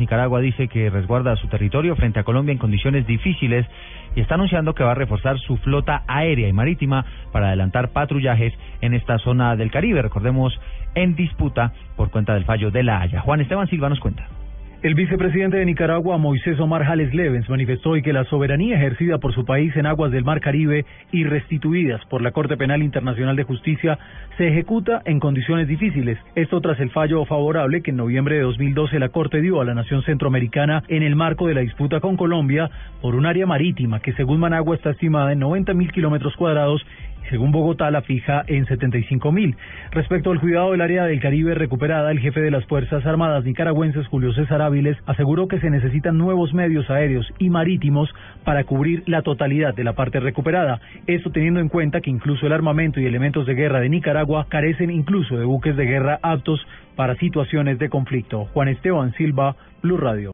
Nicaragua dice que resguarda su territorio frente a Colombia en condiciones difíciles y está anunciando que va a reforzar su flota aérea y marítima para adelantar patrullajes en esta zona del Caribe. Recordemos, en disputa por cuenta del fallo de la Haya. Juan Esteban Silva nos cuenta. El vicepresidente de Nicaragua, Moisés Omar Jales Levens, manifestó hoy que la soberanía ejercida por su país en aguas del Mar Caribe y restituidas por la Corte Penal Internacional de Justicia se ejecuta en condiciones difíciles. Esto tras el fallo favorable que en noviembre de 2012 la Corte dio a la nación centroamericana en el marco de la disputa con Colombia por un área marítima que según Managua está estimada en 90 mil kilómetros cuadrados según Bogotá la fija en 75 mil. Respecto al cuidado del área del Caribe recuperada, el jefe de las Fuerzas Armadas nicaragüenses, Julio César Áviles, aseguró que se necesitan nuevos medios aéreos y marítimos para cubrir la totalidad de la parte recuperada. Esto teniendo en cuenta que incluso el armamento y elementos de guerra de Nicaragua carecen incluso de buques de guerra aptos para situaciones de conflicto. Juan Esteban Silva, Blue Radio.